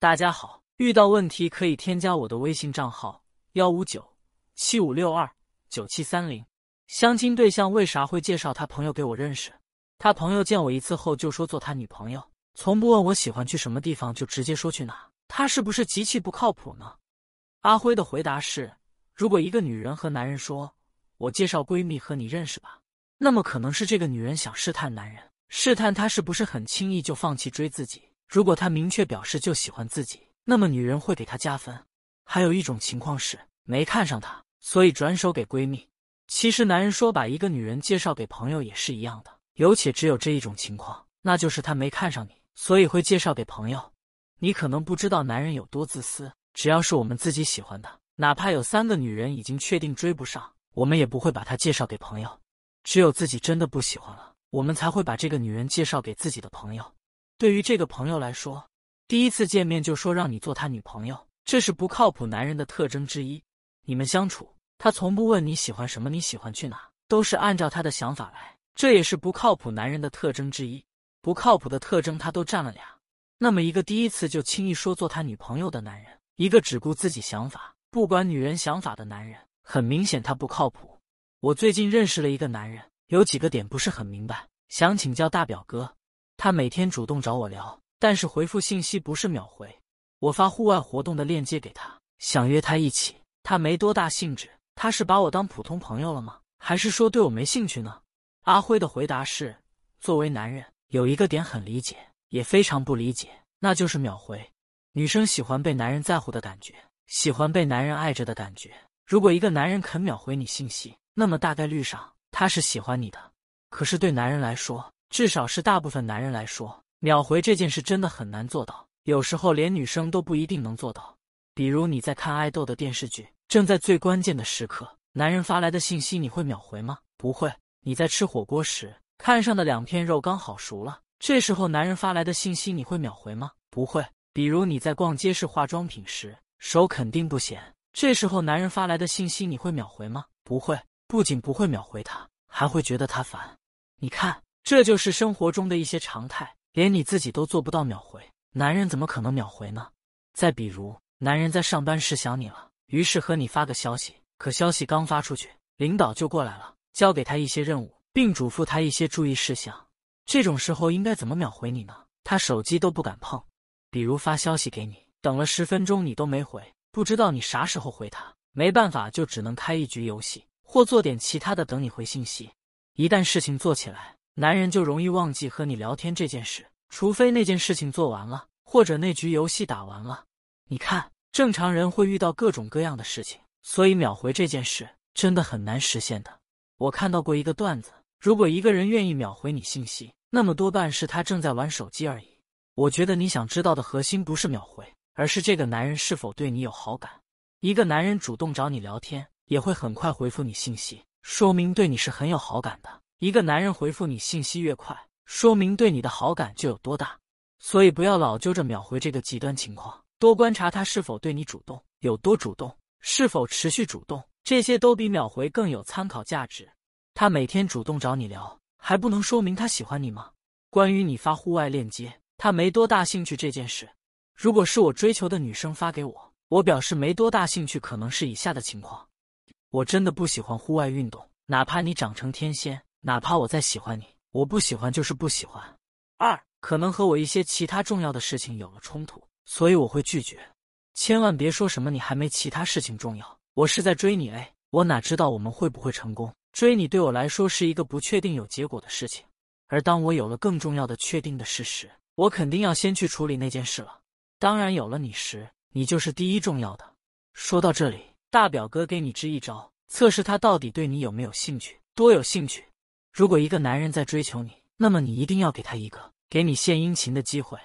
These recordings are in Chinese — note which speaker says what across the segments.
Speaker 1: 大家好，遇到问题可以添加我的微信账号幺五九七五六二九七三零。相亲对象为啥会介绍他朋友给我认识？他朋友见我一次后就说做他女朋友，从不问我喜欢去什么地方，就直接说去哪。他是不是极其不靠谱呢？阿辉的回答是：如果一个女人和男人说“我介绍闺蜜和你认识吧”，那么可能是这个女人想试探男人，试探他是不是很轻易就放弃追自己。如果他明确表示就喜欢自己，那么女人会给他加分。还有一种情况是没看上他，所以转手给闺蜜。其实男人说把一个女人介绍给朋友也是一样的，有且只有这一种情况，那就是他没看上你，所以会介绍给朋友。你可能不知道男人有多自私，只要是我们自己喜欢的，哪怕有三个女人已经确定追不上，我们也不会把她介绍给朋友。只有自己真的不喜欢了，我们才会把这个女人介绍给自己的朋友。对于这个朋友来说，第一次见面就说让你做他女朋友，这是不靠谱男人的特征之一。你们相处，他从不问你喜欢什么，你喜欢去哪，都是按照他的想法来，这也是不靠谱男人的特征之一。不靠谱的特征他都占了俩。那么，一个第一次就轻易说做他女朋友的男人，一个只顾自己想法、不管女人想法的男人，很明显他不靠谱。我最近认识了一个男人，有几个点不是很明白，想请教大表哥。他每天主动找我聊，但是回复信息不是秒回。我发户外活动的链接给他，想约他一起，他没多大兴致。他是把我当普通朋友了吗？还是说对我没兴趣呢？阿辉的回答是：作为男人，有一个点很理解。也非常不理解，那就是秒回。女生喜欢被男人在乎的感觉，喜欢被男人爱着的感觉。如果一个男人肯秒回你信息，那么大概率上他是喜欢你的。可是对男人来说，至少是大部分男人来说，秒回这件事真的很难做到。有时候连女生都不一定能做到。比如你在看爱豆的电视剧，正在最关键的时刻，男人发来的信息你会秒回吗？不会。你在吃火锅时，看上的两片肉刚好熟了。这时候男人发来的信息你会秒回吗？不会。比如你在逛街市化妆品时，手肯定不闲。这时候男人发来的信息你会秒回吗？不会。不仅不会秒回他，还会觉得他烦。你看，这就是生活中的一些常态，连你自己都做不到秒回，男人怎么可能秒回呢？再比如，男人在上班时想你了，于是和你发个消息，可消息刚发出去，领导就过来了，交给他一些任务，并嘱咐他一些注意事项。这种时候应该怎么秒回你呢？他手机都不敢碰，比如发消息给你，等了十分钟你都没回，不知道你啥时候回他，没办法就只能开一局游戏或做点其他的等你回信息。一旦事情做起来，男人就容易忘记和你聊天这件事，除非那件事情做完了，或者那局游戏打完了。你看，正常人会遇到各种各样的事情，所以秒回这件事真的很难实现的。我看到过一个段子，如果一个人愿意秒回你信息。那么多半是他正在玩手机而已。我觉得你想知道的核心不是秒回，而是这个男人是否对你有好感。一个男人主动找你聊天，也会很快回复你信息，说明对你是很有好感的。一个男人回复你信息越快，说明对你的好感就有多大。所以不要老揪着秒回这个极端情况，多观察他是否对你主动，有多主动，是否持续主动，这些都比秒回更有参考价值。他每天主动找你聊。还不能说明他喜欢你吗？关于你发户外链接，他没多大兴趣这件事，如果是我追求的女生发给我，我表示没多大兴趣，可能是以下的情况：我真的不喜欢户外运动，哪怕你长成天仙，哪怕我再喜欢你，我不喜欢就是不喜欢。二，可能和我一些其他重要的事情有了冲突，所以我会拒绝。千万别说什么你还没其他事情重要，我是在追你哎，我哪知道我们会不会成功？追你对我来说是一个不确定有结果的事情，而当我有了更重要的确定的事实，我肯定要先去处理那件事了。当然，有了你时，你就是第一重要的。说到这里，大表哥给你支一招，测试他到底对你有没有兴趣，多有兴趣。如果一个男人在追求你，那么你一定要给他一个给你献殷勤的机会。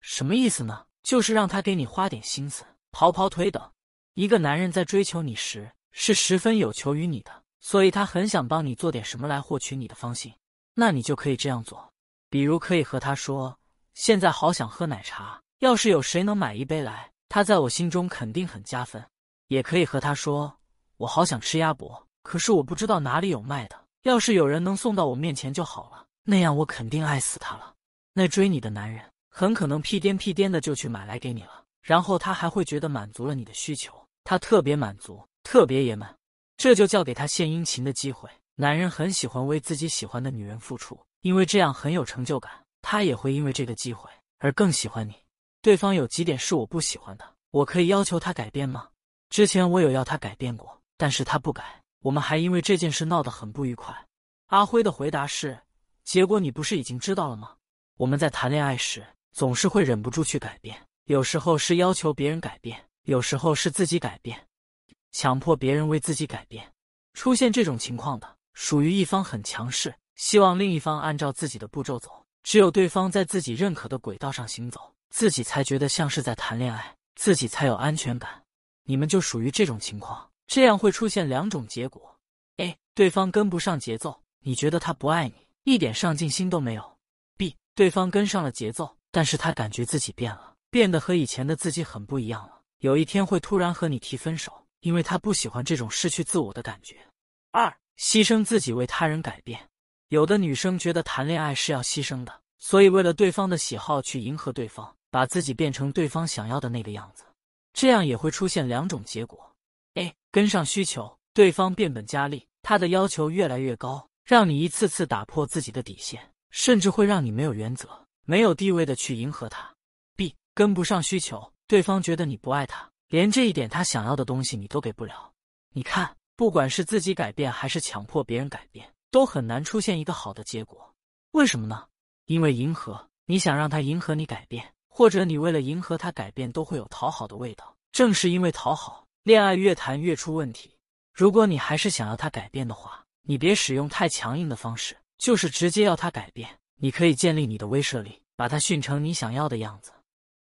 Speaker 1: 什么意思呢？就是让他给你花点心思，跑跑腿等。一个男人在追求你时，是十分有求于你的。所以他很想帮你做点什么来获取你的芳心，那你就可以这样做，比如可以和他说：“现在好想喝奶茶，要是有谁能买一杯来，他在我心中肯定很加分。”也可以和他说：“我好想吃鸭脖，可是我不知道哪里有卖的，要是有人能送到我面前就好了，那样我肯定爱死他了。”那追你的男人很可能屁颠屁颠的就去买来给你了。然后他还会觉得满足了你的需求，他特别满足，特别爷们，这就叫给他献殷勤的机会。男人很喜欢为自己喜欢的女人付出，因为这样很有成就感。他也会因为这个机会而更喜欢你。对方有几点是我不喜欢的，我可以要求他改变吗？之前我有要他改变过，但是他不改，我们还因为这件事闹得很不愉快。阿辉的回答是：结果你不是已经知道了吗？我们在谈恋爱时总是会忍不住去改变，有时候是要求别人改变，有时候是自己改变，强迫别人为自己改变。出现这种情况的。属于一方很强势，希望另一方按照自己的步骤走。只有对方在自己认可的轨道上行走，自己才觉得像是在谈恋爱，自己才有安全感。你们就属于这种情况，这样会出现两种结果：A. 对方跟不上节奏，你觉得他不爱你，一点上进心都没有；B. 对方跟上了节奏，但是他感觉自己变了，变得和以前的自己很不一样了。有一天会突然和你提分手，因为他不喜欢这种失去自我的感觉。二。牺牲自己为他人改变，有的女生觉得谈恋爱是要牺牲的，所以为了对方的喜好去迎合对方，把自己变成对方想要的那个样子。这样也会出现两种结果：A. 跟上需求，对方变本加厉，他的要求越来越高，让你一次次打破自己的底线，甚至会让你没有原则、没有地位的去迎合他；B. 跟不上需求，对方觉得你不爱他，连这一点他想要的东西你都给不了。你看。不管是自己改变还是强迫别人改变，都很难出现一个好的结果。为什么呢？因为迎合，你想让他迎合你改变，或者你为了迎合他改变，都会有讨好的味道。正是因为讨好，恋爱越谈越出问题。如果你还是想要他改变的话，你别使用太强硬的方式，就是直接要他改变。你可以建立你的威慑力，把他训成你想要的样子。